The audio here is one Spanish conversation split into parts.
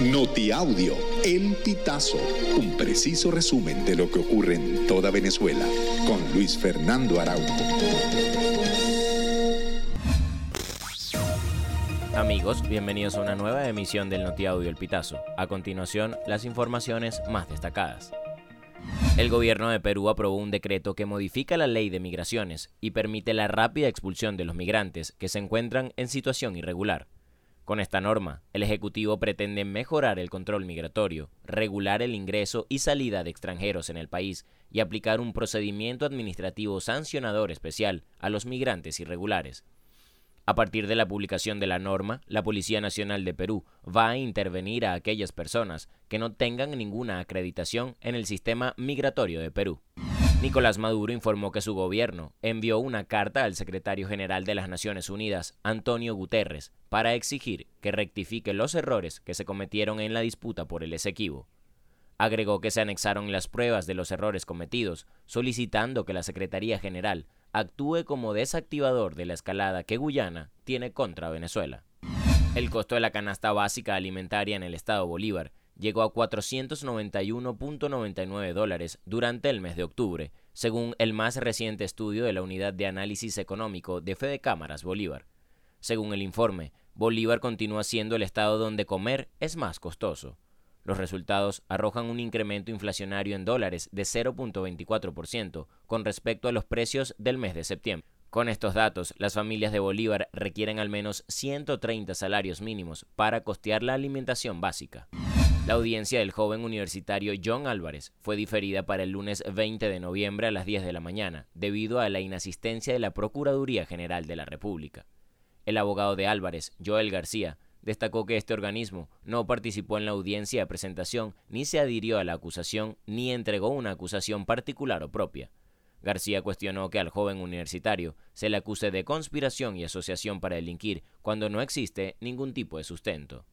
Notiaudio, El Pitazo, un preciso resumen de lo que ocurre en toda Venezuela, con Luis Fernando Araújo. Amigos, bienvenidos a una nueva emisión del Notiaudio El Pitazo. A continuación, las informaciones más destacadas. El gobierno de Perú aprobó un decreto que modifica la ley de migraciones y permite la rápida expulsión de los migrantes que se encuentran en situación irregular. Con esta norma, el Ejecutivo pretende mejorar el control migratorio, regular el ingreso y salida de extranjeros en el país y aplicar un procedimiento administrativo sancionador especial a los migrantes irregulares. A partir de la publicación de la norma, la Policía Nacional de Perú va a intervenir a aquellas personas que no tengan ninguna acreditación en el sistema migratorio de Perú. Nicolás Maduro informó que su gobierno envió una carta al secretario general de las Naciones Unidas, Antonio Guterres, para exigir que rectifique los errores que se cometieron en la disputa por el Esequibo. Agregó que se anexaron las pruebas de los errores cometidos, solicitando que la Secretaría General actúe como desactivador de la escalada que Guyana tiene contra Venezuela. El costo de la canasta básica alimentaria en el estado Bolívar llegó a 491.99 dólares durante el mes de octubre, según el más reciente estudio de la Unidad de Análisis Económico de Fede Cámaras Bolívar. Según el informe, Bolívar continúa siendo el estado donde comer es más costoso. Los resultados arrojan un incremento inflacionario en dólares de 0.24% con respecto a los precios del mes de septiembre. Con estos datos, las familias de Bolívar requieren al menos 130 salarios mínimos para costear la alimentación básica. La audiencia del joven universitario John Álvarez fue diferida para el lunes 20 de noviembre a las 10 de la mañana, debido a la inasistencia de la Procuraduría General de la República. El abogado de Álvarez, Joel García, destacó que este organismo no participó en la audiencia de presentación, ni se adhirió a la acusación, ni entregó una acusación particular o propia. García cuestionó que al joven universitario se le acuse de conspiración y asociación para delinquir cuando no existe ningún tipo de sustento.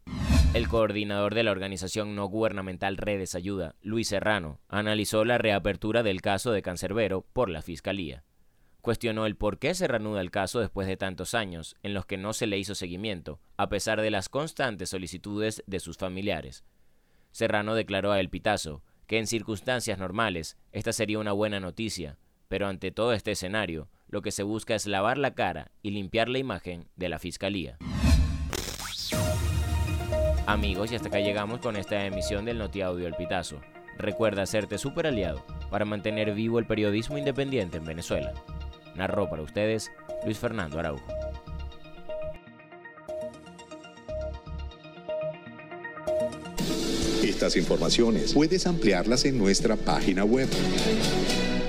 El coordinador de la organización no gubernamental Redes Ayuda, Luis Serrano, analizó la reapertura del caso de Cancerbero por la Fiscalía. Cuestionó el por qué se reanuda el caso después de tantos años en los que no se le hizo seguimiento, a pesar de las constantes solicitudes de sus familiares. Serrano declaró a El Pitazo que en circunstancias normales esta sería una buena noticia, pero ante todo este escenario, lo que se busca es lavar la cara y limpiar la imagen de la Fiscalía. Amigos, y hasta acá llegamos con esta emisión del Notiaudio El Pitazo. Recuerda hacerte super aliado para mantener vivo el periodismo independiente en Venezuela. Narró para ustedes Luis Fernando Araujo. Estas informaciones puedes ampliarlas en nuestra página web